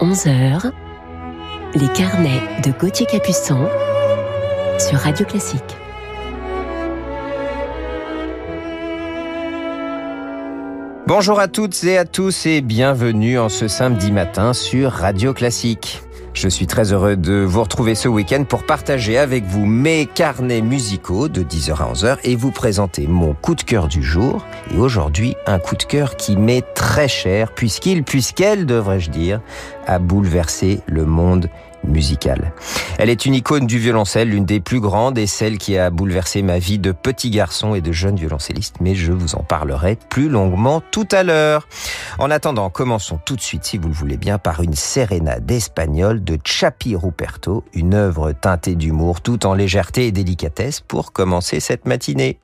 11h, les carnets de Gauthier Capuçon sur Radio Classique. Bonjour à toutes et à tous et bienvenue en ce samedi matin sur Radio Classique. Je suis très heureux de vous retrouver ce week-end pour partager avec vous mes carnets musicaux de 10h à 11h et vous présenter mon coup de cœur du jour. Et aujourd'hui, un coup de cœur qui m'est très cher puisqu'il, puisqu'elle, devrais-je dire, a bouleversé le monde musicale. Elle est une icône du violoncelle, l'une des plus grandes et celle qui a bouleversé ma vie de petit garçon et de jeune violoncelliste, mais je vous en parlerai plus longuement tout à l'heure. En attendant, commençons tout de suite, si vous le voulez bien, par une sérénade espagnole de Chapi Ruperto, une œuvre teintée d'humour tout en légèreté et délicatesse pour commencer cette matinée.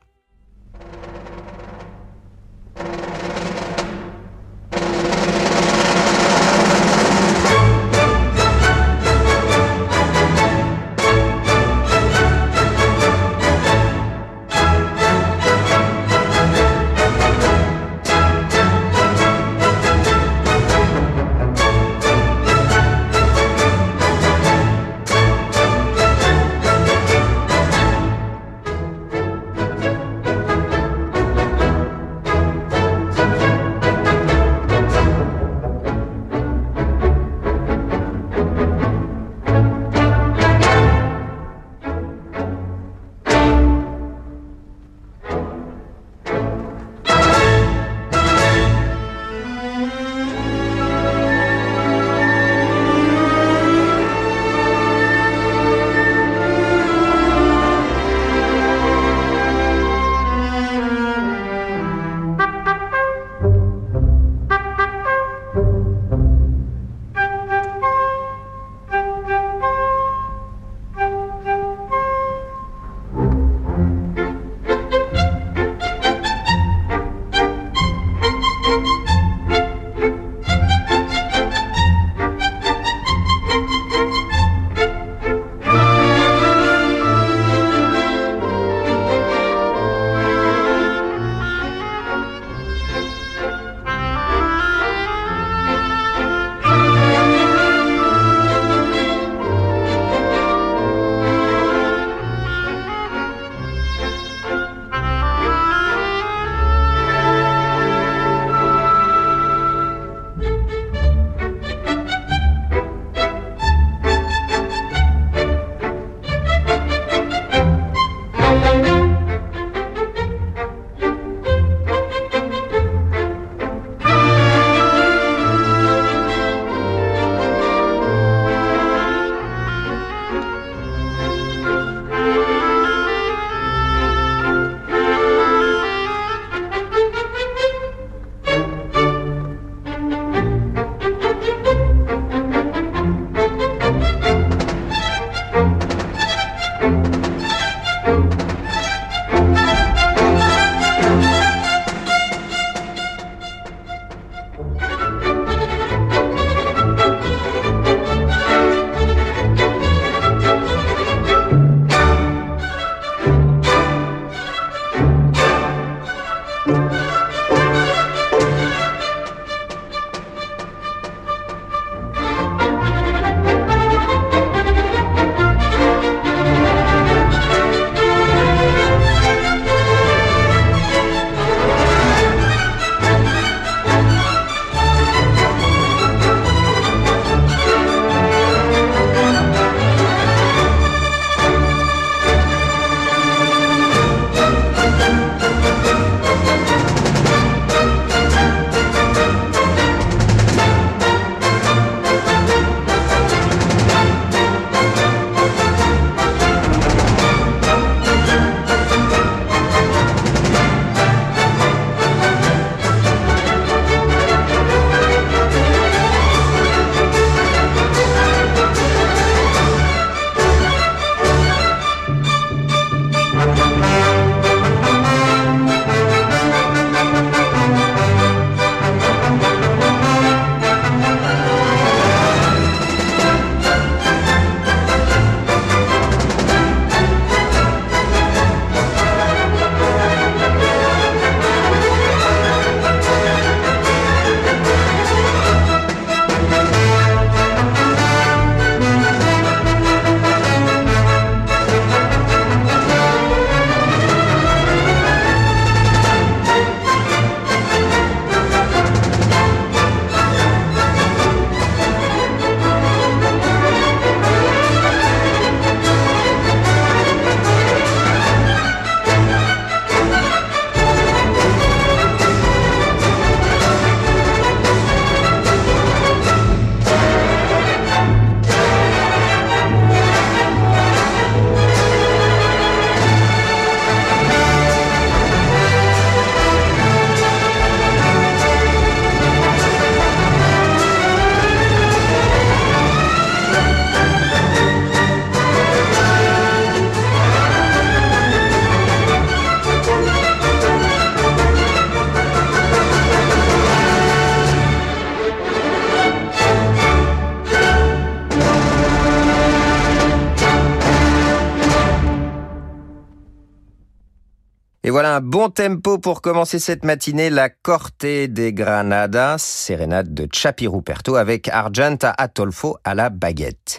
Tempo pour commencer cette matinée, la Corte des Granadas, sérénade de Chapi Ruperto avec Argenta Atolfo à la baguette.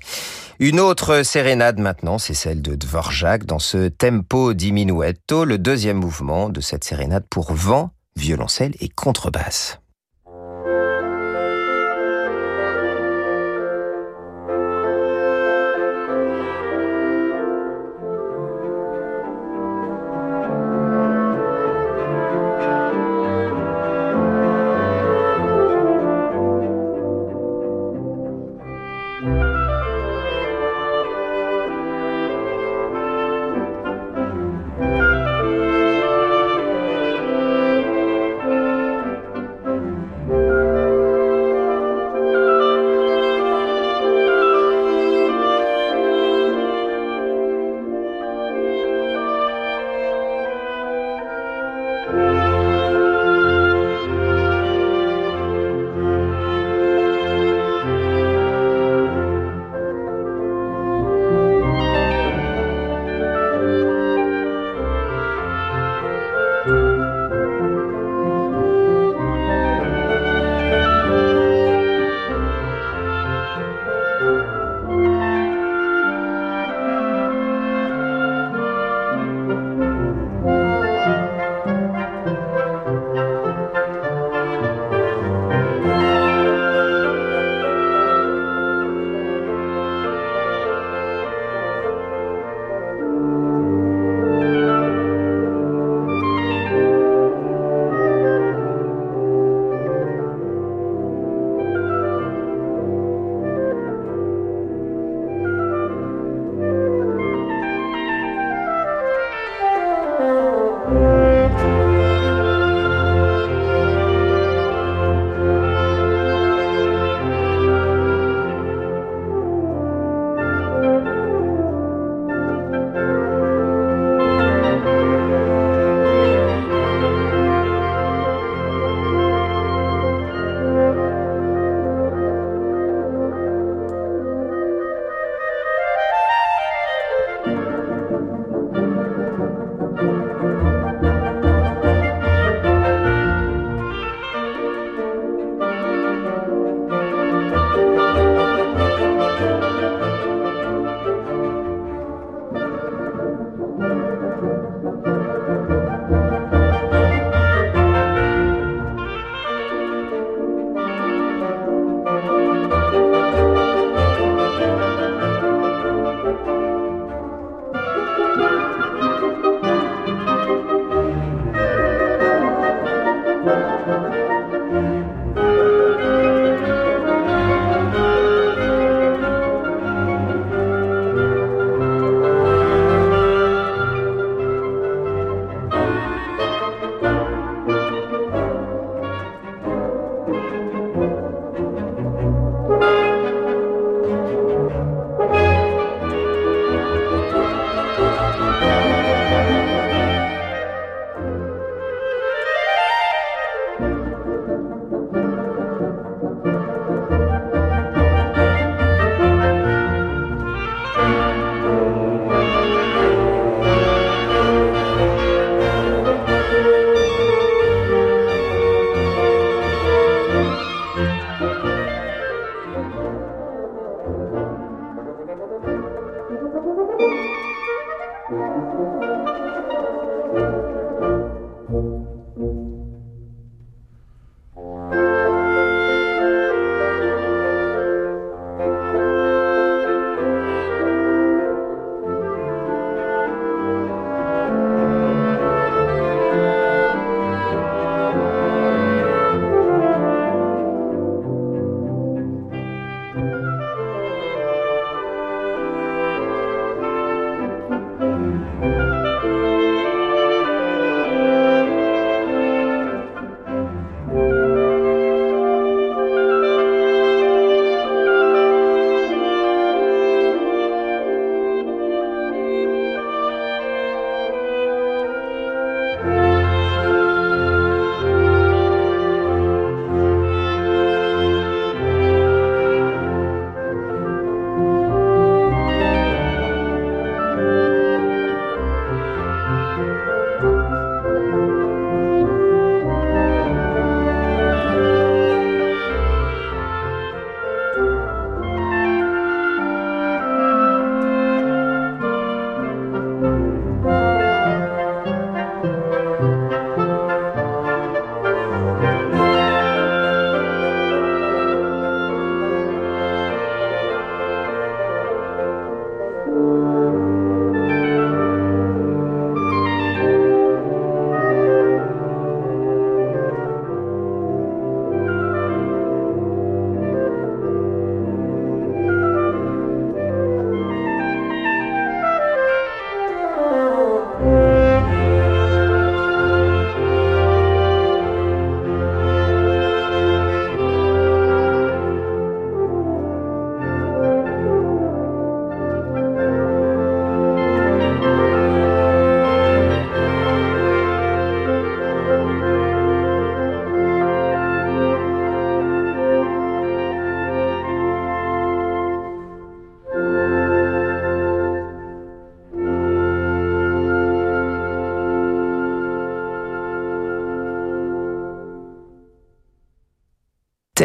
Une autre sérénade maintenant, c'est celle de Dvorak dans ce tempo diminuetto, le deuxième mouvement de cette sérénade pour vent, violoncelle et contrebasse.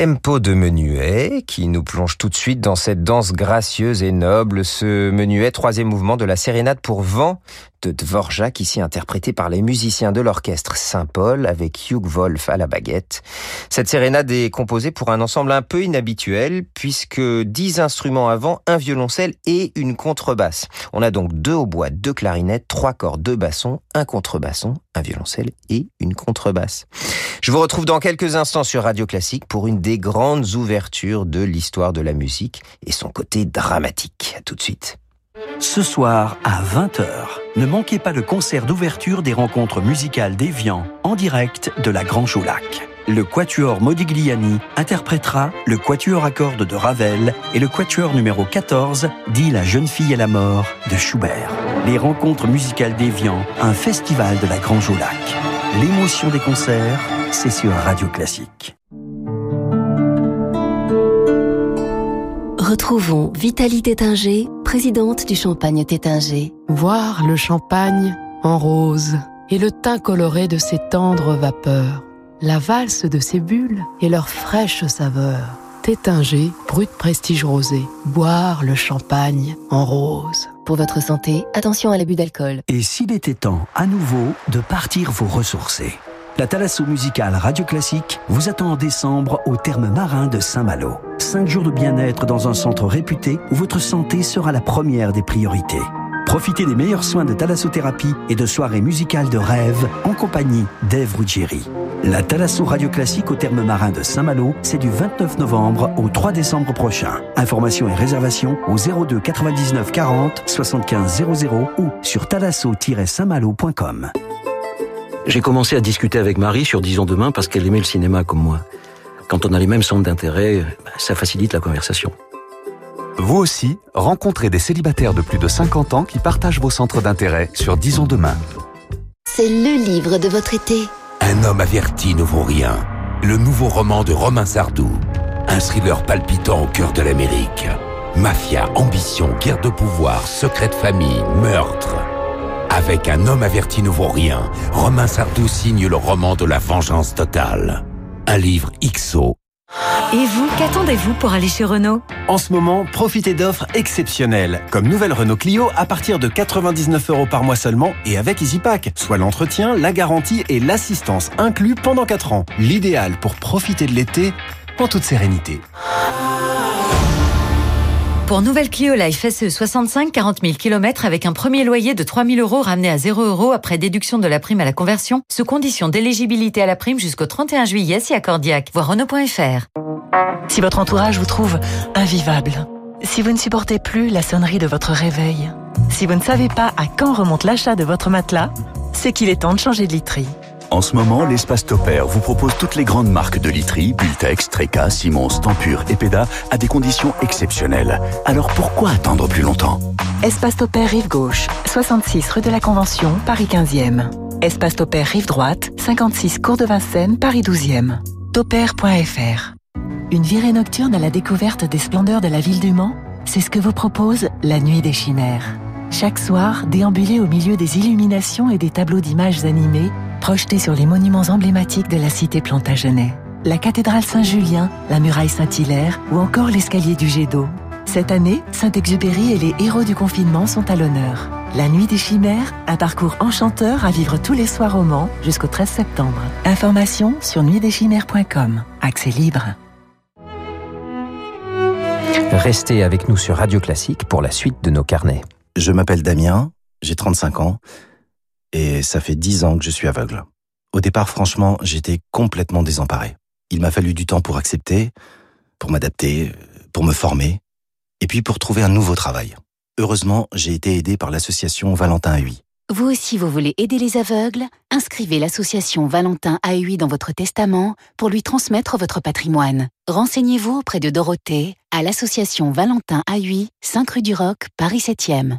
Tim de menuet qui nous plonge tout de suite dans cette danse gracieuse et noble. Ce menuet, troisième mouvement de la sérénade pour vent de Dvorak, ici interprété par les musiciens de l'orchestre Saint-Paul avec Hugh Wolf à la baguette. Cette sérénade est composée pour un ensemble un peu inhabituel puisque dix instruments avant, un violoncelle et une contrebasse. On a donc deux hautbois, deux clarinettes, trois cordes, deux bassons, un contrebasson, un violoncelle et une contrebasse. Je vous retrouve dans quelques instants sur Radio Classique pour une des grandes ouvertures de l'histoire de la musique et son côté dramatique. À tout de suite. Ce soir à 20h, ne manquez pas le concert d'ouverture des rencontres musicales d'Evian en direct de la Grange au Lac. Le Quatuor Modigliani interprétera le Quatuor à cordes de Ravel et le Quatuor numéro 14 dit La jeune fille et la mort de Schubert. Les rencontres musicales d'Evian, un festival de la Grange au Lac. L'émotion des concerts, c'est sur Radio Classique. Retrouvons Vitalie Tétinger, présidente du Champagne Tétinger. Voir le champagne en rose et le teint coloré de ses tendres vapeurs, la valse de ses bulles et leur fraîche saveur. Tétinger, brut prestige rosé. Boire le champagne en rose. Pour votre santé, attention à l'abus d'alcool. Et s'il était temps, à nouveau, de partir vous ressourcer la Thalasso musicale Radio Classique vous attend en décembre au terme marin de Saint-Malo. Cinq jours de bien-être dans un centre réputé où votre santé sera la première des priorités. Profitez des meilleurs soins de thalassothérapie et de soirées musicales de rêve en compagnie d'Ève Ruggieri. La Thalasso Radio Classique au terme marin de Saint-Malo, c'est du 29 novembre au 3 décembre prochain. Informations et réservations au 02 99 40 75 00 ou sur thalasso-saintmalo.com. J'ai commencé à discuter avec Marie sur Disons demain parce qu'elle aimait le cinéma comme moi. Quand on a les mêmes centres d'intérêt, bah, ça facilite la conversation. Vous aussi, rencontrez des célibataires de plus de 50 ans qui partagent vos centres d'intérêt sur Disons demain. C'est le livre de votre été. Un homme averti ne vaut rien. Le nouveau roman de Romain Sardou. Un thriller palpitant au cœur de l'Amérique. Mafia, ambition, guerre de pouvoir, secret de famille, meurtre. Avec un homme averti ne vaut rien, Romain Sardou signe le roman de la vengeance totale. Un livre XO. Et vous, qu'attendez-vous pour aller chez Renault? En ce moment, profitez d'offres exceptionnelles, comme nouvelle Renault Clio à partir de 99 euros par mois seulement et avec EasyPack, soit l'entretien, la garantie et l'assistance inclus pendant 4 ans. L'idéal pour profiter de l'été en toute sérénité. Pour nouvelle Clio Life SE 65 40 000 km avec un premier loyer de 3 000 euros ramené à 0 euros après déduction de la prime à la conversion, sous condition d'éligibilité à la prime jusqu'au 31 juillet si accordiaque. Voir Renault.fr. Si votre entourage vous trouve invivable, si vous ne supportez plus la sonnerie de votre réveil, si vous ne savez pas à quand remonte l'achat de votre matelas, c'est qu'il est temps de changer de literie. En ce moment, l'espace Topair vous propose toutes les grandes marques de literie, Bultex, Treca, Simons, Tempur et Peda à des conditions exceptionnelles. Alors pourquoi attendre plus longtemps? Espace Topair Rive Gauche, 66 rue de la Convention, Paris 15e. Espace Topair Rive Droite, 56 Cours de Vincennes, Paris 12e. Topair.fr Une virée nocturne à la découverte des splendeurs de la ville du Mans C'est ce que vous propose la Nuit des Chimères. Chaque soir, déambuler au milieu des illuminations et des tableaux d'images animées projetés sur les monuments emblématiques de la cité Plantagenet. La cathédrale Saint-Julien, la muraille Saint-Hilaire ou encore l'escalier du jet d'eau. Cette année, Saint-Exupéry et les héros du confinement sont à l'honneur. La Nuit des Chimères, un parcours enchanteur à vivre tous les soirs au Mans jusqu'au 13 septembre. Information sur nuitdeschimères.com. Accès libre. Restez avec nous sur Radio Classique pour la suite de nos carnets. Je m'appelle Damien, j'ai 35 ans et ça fait dix ans que je suis aveugle. Au départ, franchement, j'étais complètement désemparé. Il m'a fallu du temps pour accepter, pour m'adapter, pour me former, et puis pour trouver un nouveau travail. Heureusement, j'ai été aidé par l'association Valentin AUI. Vous aussi, vous voulez aider les aveugles? Inscrivez l'association Valentin AUI dans votre testament pour lui transmettre votre patrimoine. Renseignez-vous auprès de Dorothée à l'association Valentin AUI, 5 rue du Roc, Paris 7e.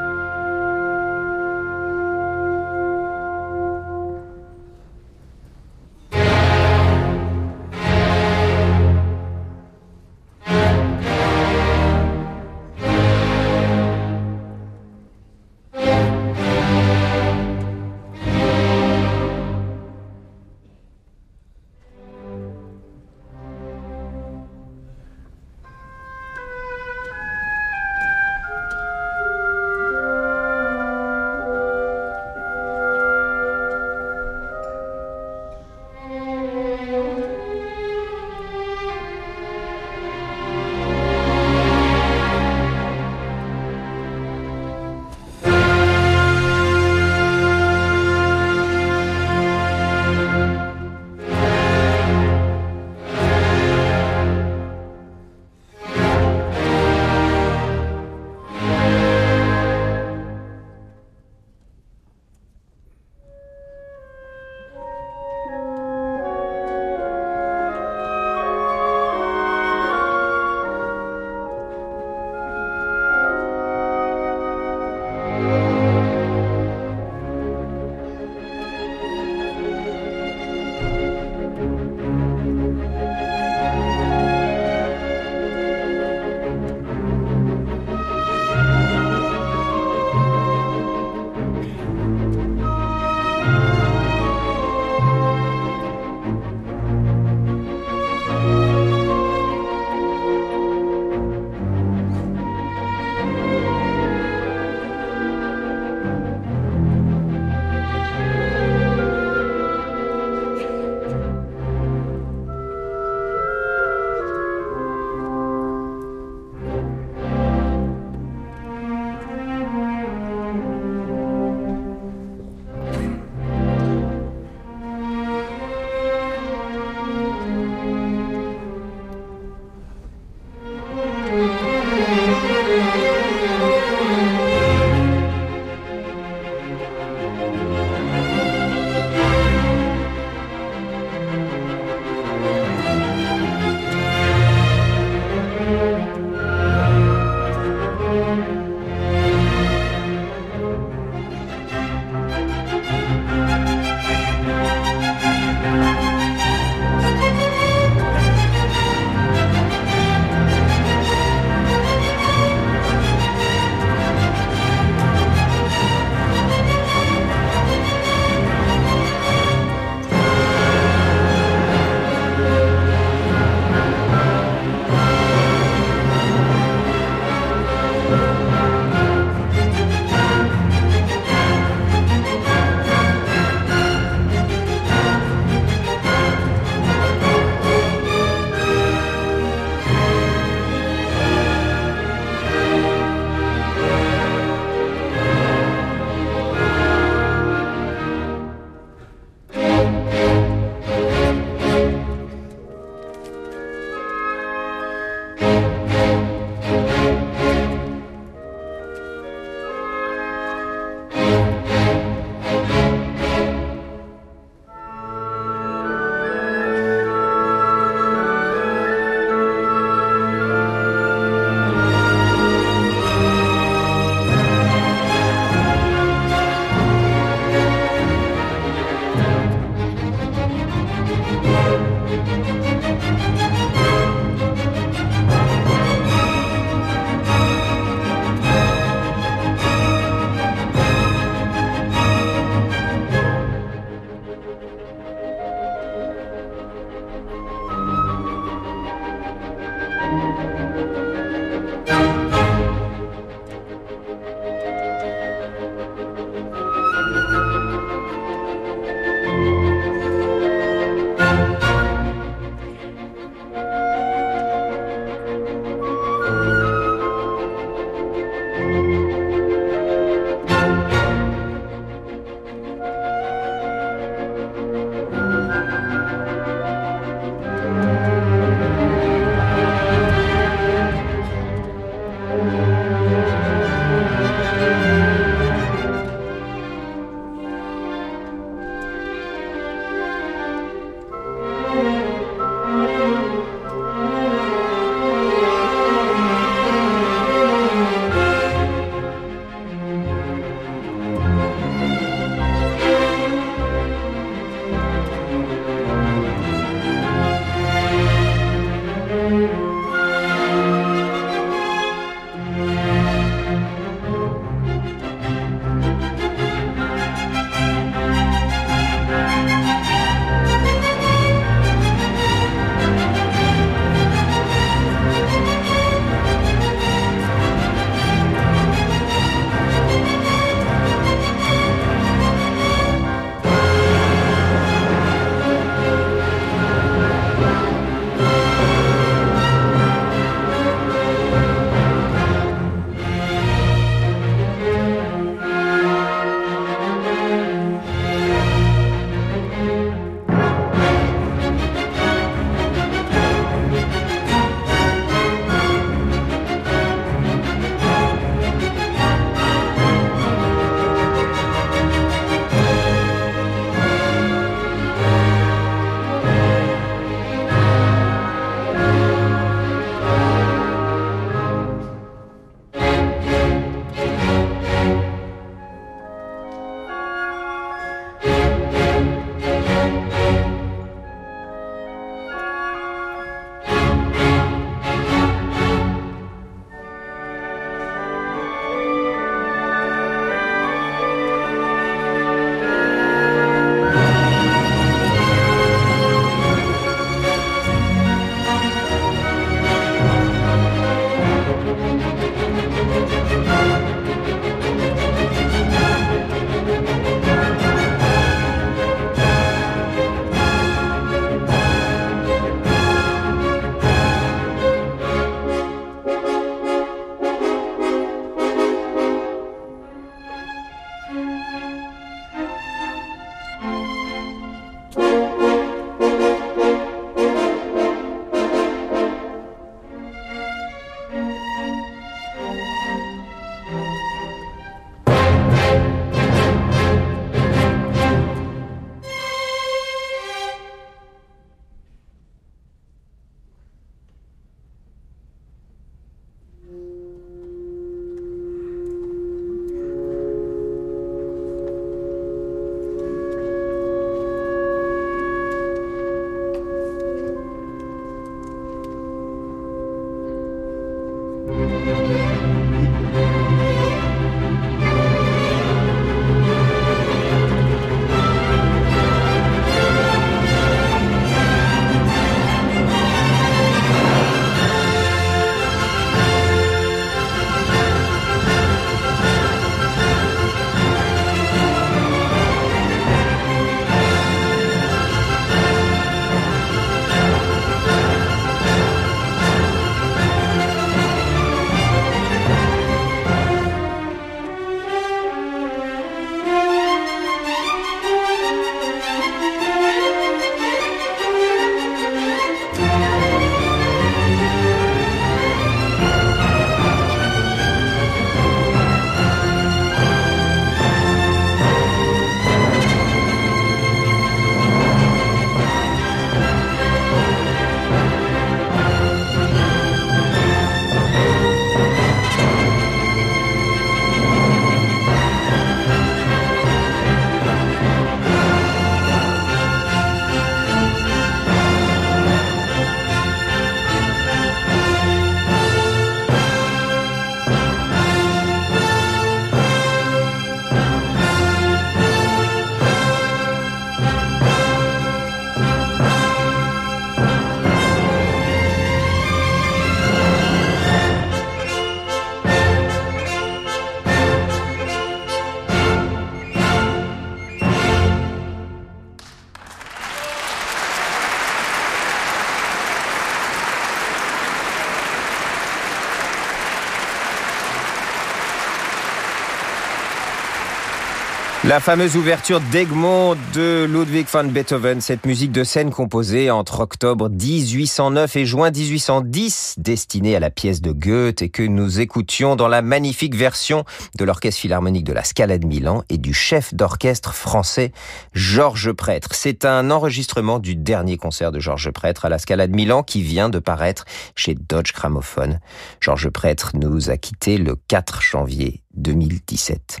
La fameuse ouverture d'Egmont de Ludwig van Beethoven, cette musique de scène composée entre octobre 1809 et juin 1810, destinée à la pièce de Goethe et que nous écoutions dans la magnifique version de l'Orchestre Philharmonique de la Scala de Milan et du chef d'orchestre français Georges Prêtre. C'est un enregistrement du dernier concert de Georges Prêtre à la Scala de Milan qui vient de paraître chez Dodge Gramophone. Georges Prêtre nous a quittés le 4 janvier 2017.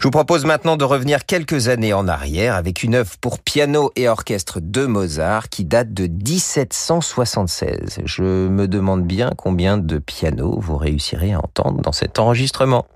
Je vous propose maintenant de revenir quelques années en arrière avec une œuvre pour piano et orchestre de Mozart qui date de 1776. Je me demande bien combien de pianos vous réussirez à entendre dans cet enregistrement.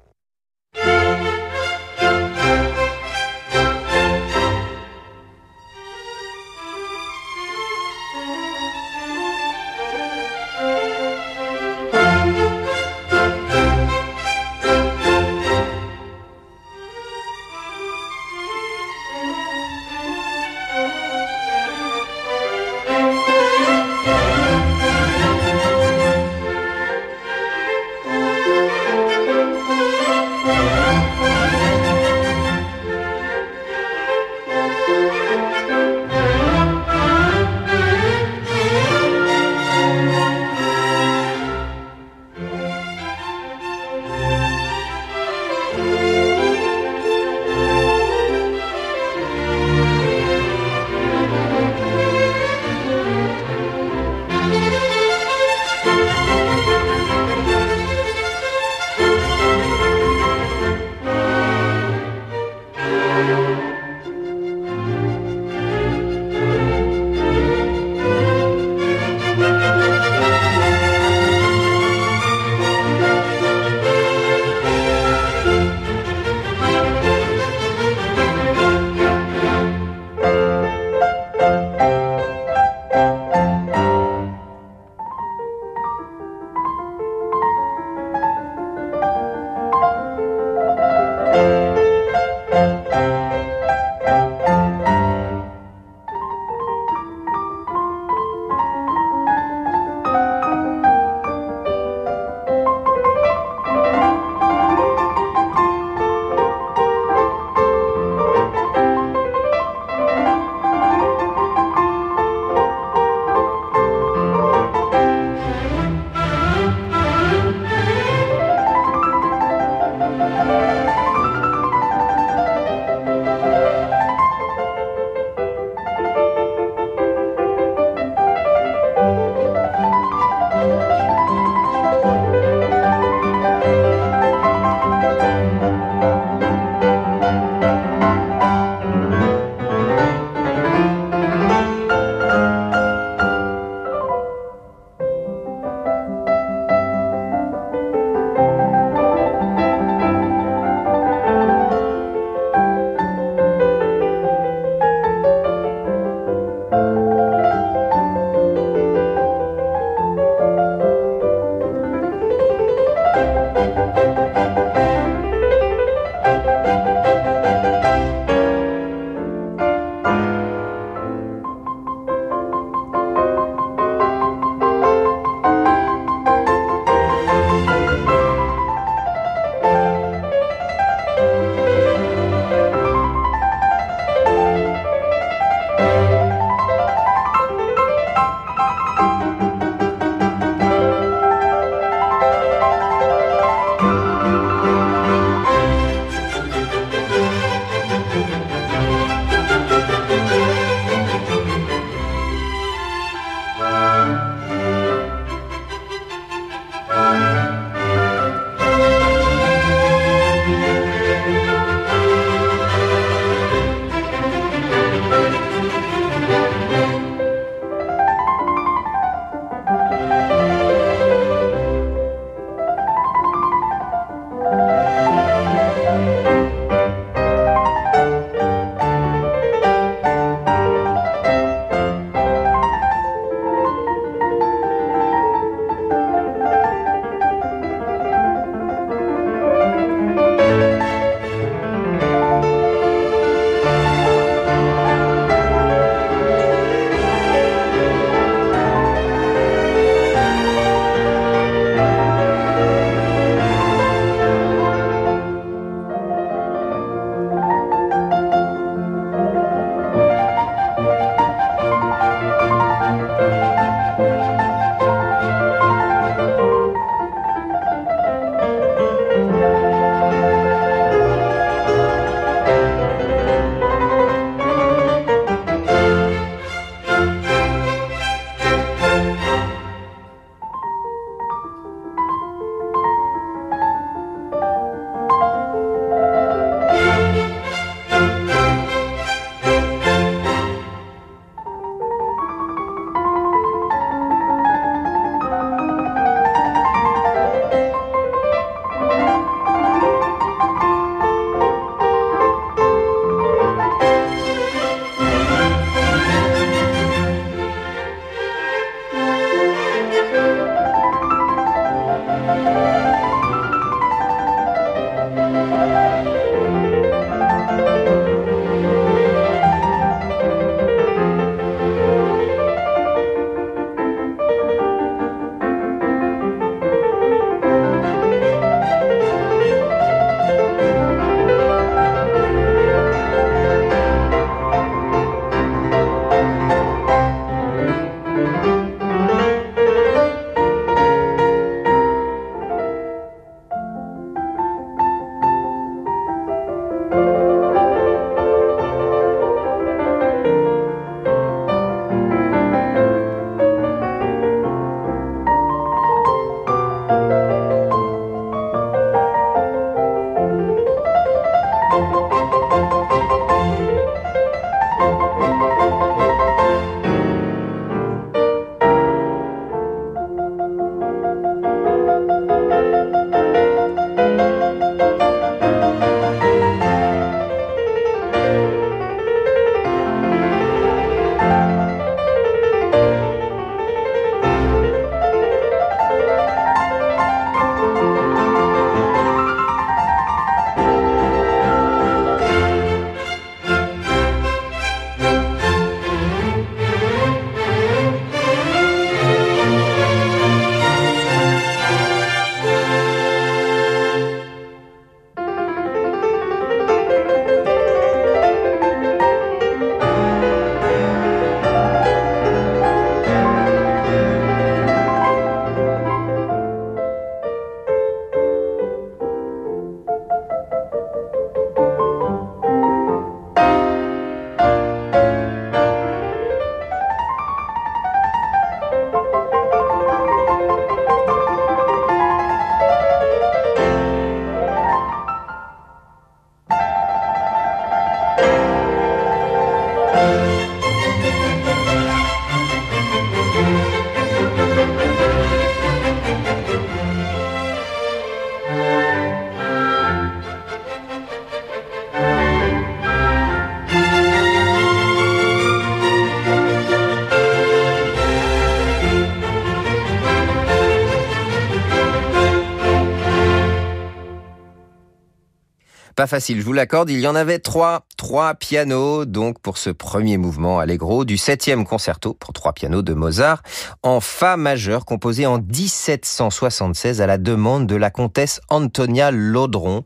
Facile, je vous l'accorde, il y en avait trois. Trois pianos, donc, pour ce premier mouvement allegro du septième concerto pour trois pianos de Mozart en Fa majeur, composé en 1776 à la demande de la comtesse Antonia Laudron,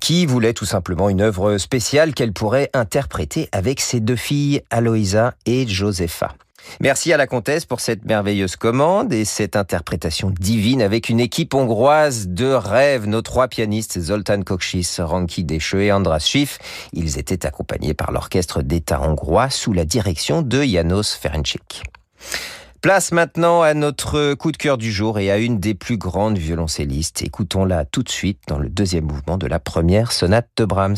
qui voulait tout simplement une œuvre spéciale qu'elle pourrait interpréter avec ses deux filles, Aloïsa et Josepha. Merci à la comtesse pour cette merveilleuse commande et cette interprétation divine avec une équipe hongroise de rêve. Nos trois pianistes, Zoltan Kokchis, Ranki Descheux et Andras Schiff, ils étaient accompagnés par l'orchestre d'État hongrois sous la direction de Janos Ferencik. Place maintenant à notre coup de cœur du jour et à une des plus grandes violoncellistes. Écoutons-la tout de suite dans le deuxième mouvement de la première sonate de Brahms.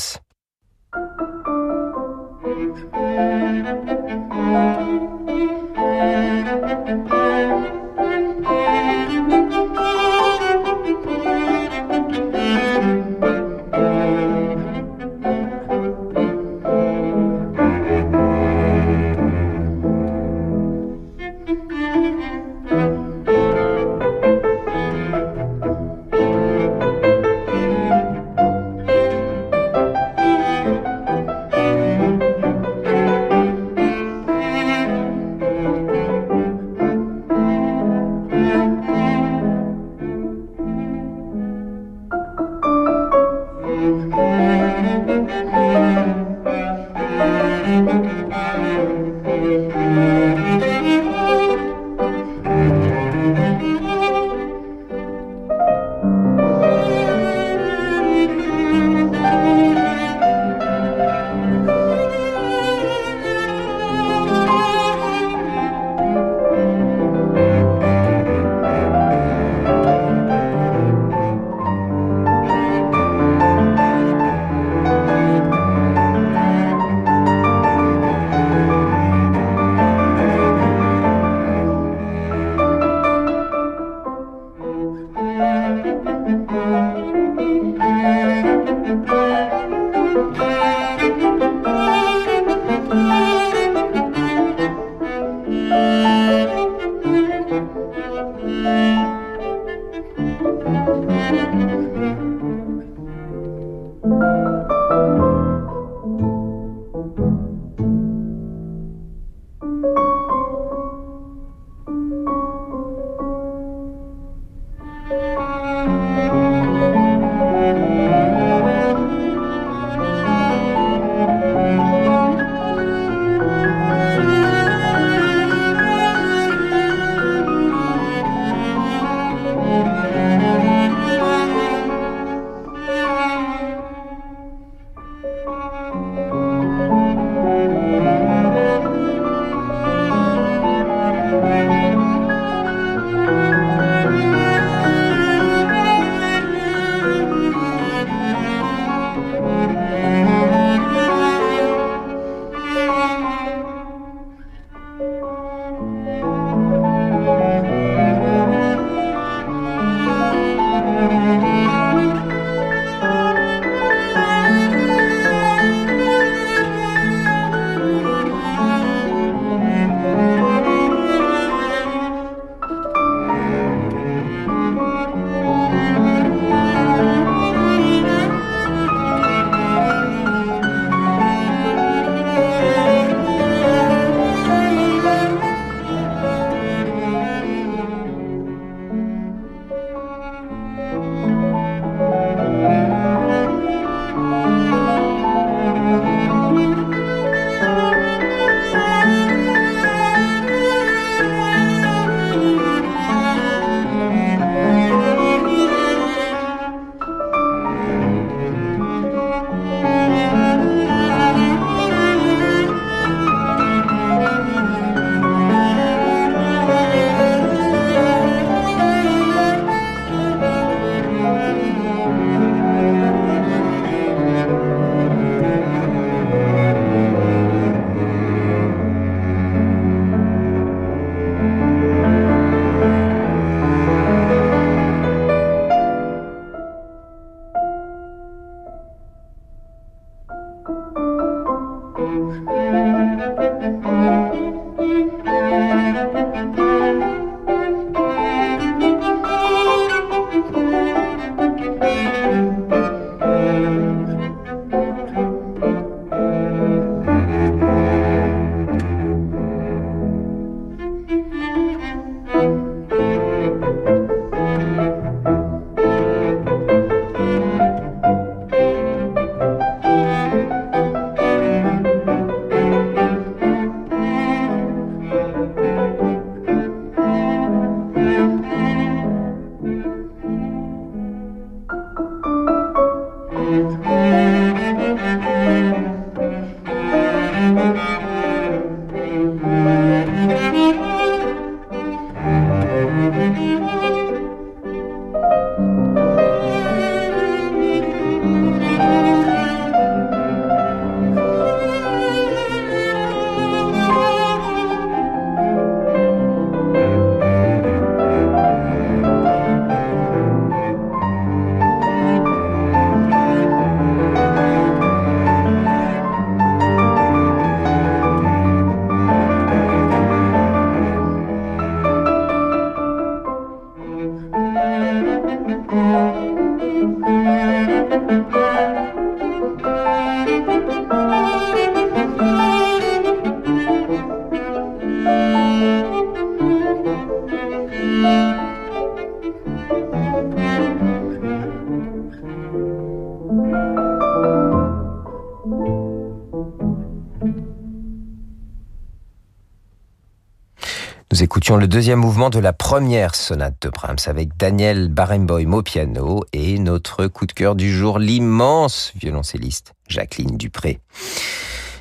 Le deuxième mouvement de la première sonate de Brahms avec Daniel Barenboim au piano et notre coup de cœur du jour, l'immense violoncelliste Jacqueline Dupré.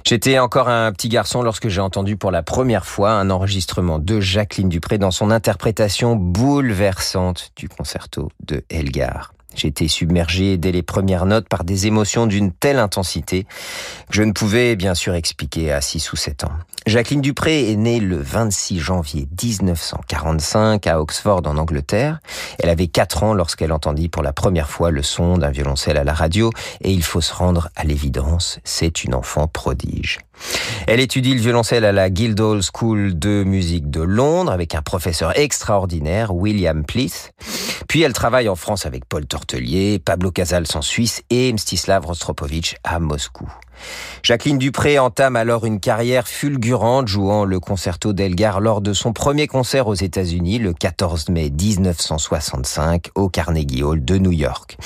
J'étais encore un petit garçon lorsque j'ai entendu pour la première fois un enregistrement de Jacqueline Dupré dans son interprétation bouleversante du concerto de Elgar. Été submergé dès les premières notes par des émotions d'une telle intensité que je ne pouvais bien sûr expliquer à 6 ou 7 ans. Jacqueline Dupré est née le 26 janvier 1945 à Oxford en Angleterre. Elle avait 4 ans lorsqu'elle entendit pour la première fois le son d'un violoncelle à la radio et il faut se rendre à l'évidence, c'est une enfant prodige. Elle étudie le violoncelle à la Guildhall School de musique de Londres avec un professeur extraordinaire, William Pleath. Puis elle travaille en France avec Paul Tortelier, Pablo Casals en Suisse et Mstislav Rostropovich à Moscou. Jacqueline Dupré entame alors une carrière fulgurante jouant le concerto d'Elgar lors de son premier concert aux États-Unis le 14 mai 1965 au Carnegie Hall de New York.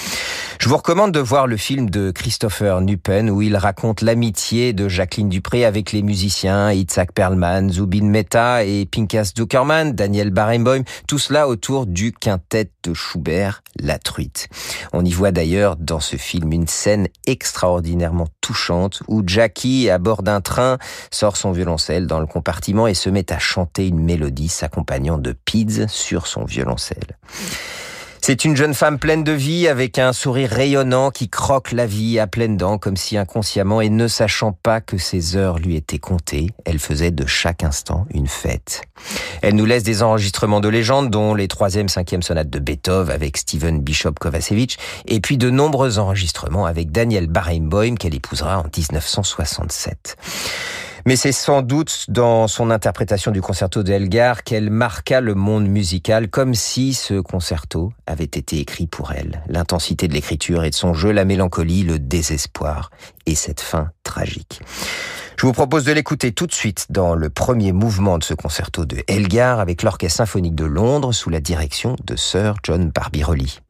Je vous recommande de voir le film de Christopher Nupen où il raconte l'amitié de Jacqueline Dupré avec les musiciens Itzhak Perlman, Zubin Mehta et Pinkas Duckerman, Daniel Barenboim, tout cela autour du quintet de Schubert, La Truite. On y voit d'ailleurs dans ce film une scène extraordinairement touchante où Jackie, à bord d'un train, sort son violoncelle dans le compartiment et se met à chanter une mélodie s'accompagnant de Pids sur son violoncelle. C'est une jeune femme pleine de vie avec un sourire rayonnant qui croque la vie à pleines dents comme si inconsciemment et ne sachant pas que ses heures lui étaient comptées, elle faisait de chaque instant une fête. Elle nous laisse des enregistrements de légende dont les troisième, cinquième sonates de Beethoven avec Steven Bishop Kovacevic et puis de nombreux enregistrements avec Daniel Barenboim qu'elle épousera en 1967. Mais c'est sans doute dans son interprétation du concerto d'Elgar qu'elle marqua le monde musical comme si ce concerto avait été écrit pour elle. L'intensité de l'écriture et de son jeu, la mélancolie, le désespoir et cette fin tragique. Je vous propose de l'écouter tout de suite dans le premier mouvement de ce concerto de Elgar avec l'Orchestre symphonique de Londres sous la direction de Sir John Barbirolli.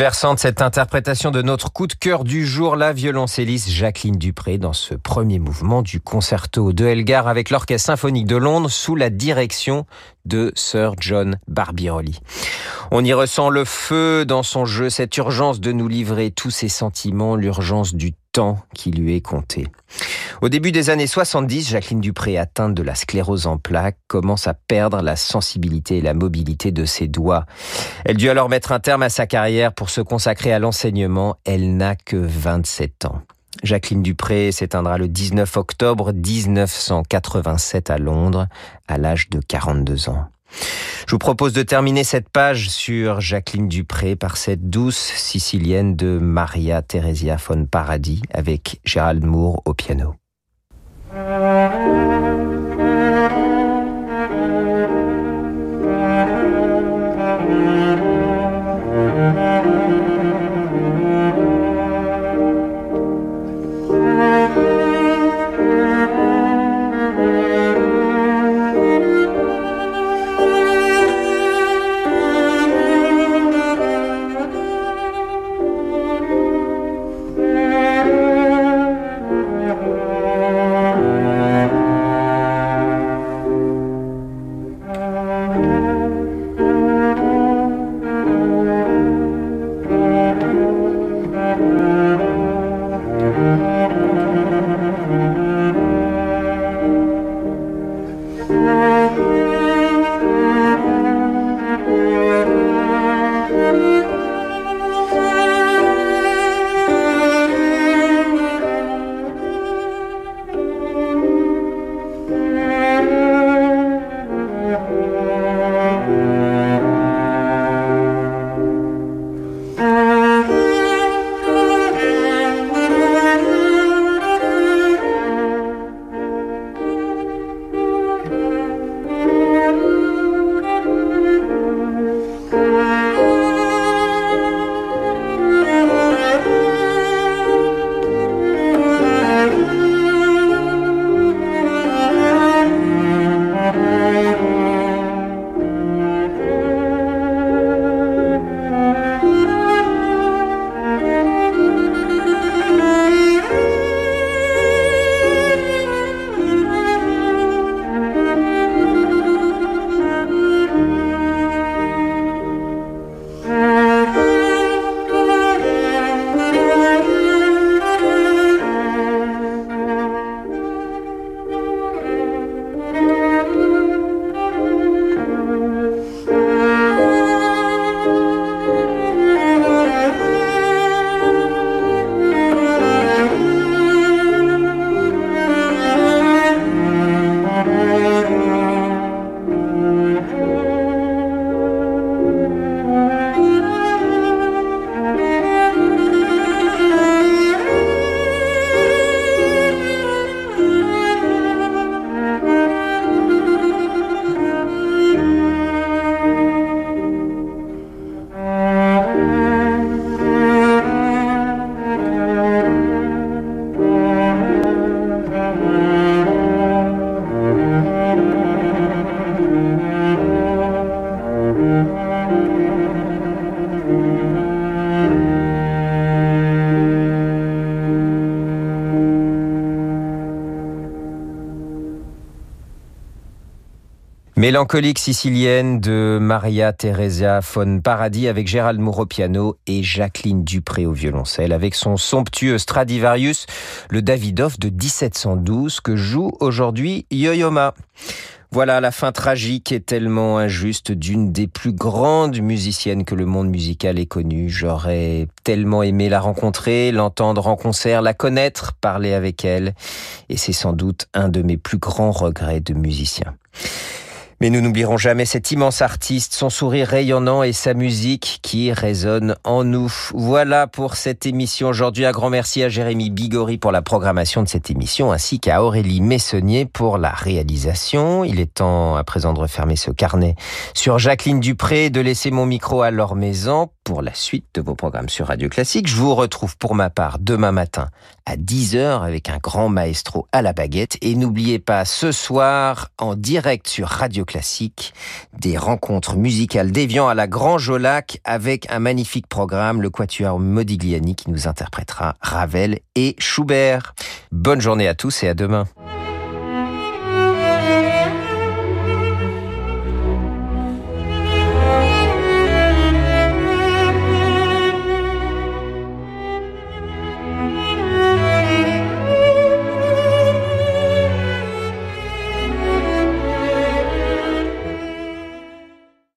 Bouleversante cette interprétation de notre coup de cœur du jour, la violoncelliste Jacqueline Dupré dans ce premier mouvement du concerto de Elgar avec l'Orchestre symphonique de Londres sous la direction de Sir John Barbirolli. On y ressent le feu dans son jeu, cette urgence de nous livrer tous ses sentiments, l'urgence du temps qui lui est compté. Au début des années 70, Jacqueline Dupré, atteinte de la sclérose en plaques, commence à perdre la sensibilité et la mobilité de ses doigts. Elle dut alors mettre un terme à sa carrière pour se consacrer à l'enseignement. Elle n'a que 27 ans. Jacqueline Dupré s'éteindra le 19 octobre 1987 à Londres, à l'âge de 42 ans. Je vous propose de terminer cette page sur Jacqueline Dupré par cette douce sicilienne de Maria Theresia von Paradis avec Gérald Moore au piano. Mélancolique sicilienne de Maria Teresa von Paradis avec Gérald Moore au piano et Jacqueline Dupré au violoncelle avec son somptueux Stradivarius, le Davidoff de 1712 que joue aujourd'hui Yo-Yo Voilà la fin tragique et tellement injuste d'une des plus grandes musiciennes que le monde musical ait connue. J'aurais tellement aimé la rencontrer, l'entendre en concert, la connaître, parler avec elle. Et c'est sans doute un de mes plus grands regrets de musicien. Mais nous n'oublierons jamais cet immense artiste, son sourire rayonnant et sa musique qui résonne en nous. Voilà pour cette émission aujourd'hui. Un grand merci à Jérémy Bigori pour la programmation de cette émission ainsi qu'à Aurélie Messonnier pour la réalisation. Il est temps à présent de refermer ce carnet sur Jacqueline Dupré, de laisser mon micro à leur maison pour la suite de vos programmes sur Radio Classique. Je vous retrouve pour ma part demain matin à 10h avec un grand maestro à la baguette. Et n'oubliez pas ce soir en direct sur Radio Classique des rencontres musicales d'Evian à la Grand Jolac avec un magnifique programme, le Quatuor Modigliani qui nous interprétera Ravel et Schubert. Bonne journée à tous et à demain.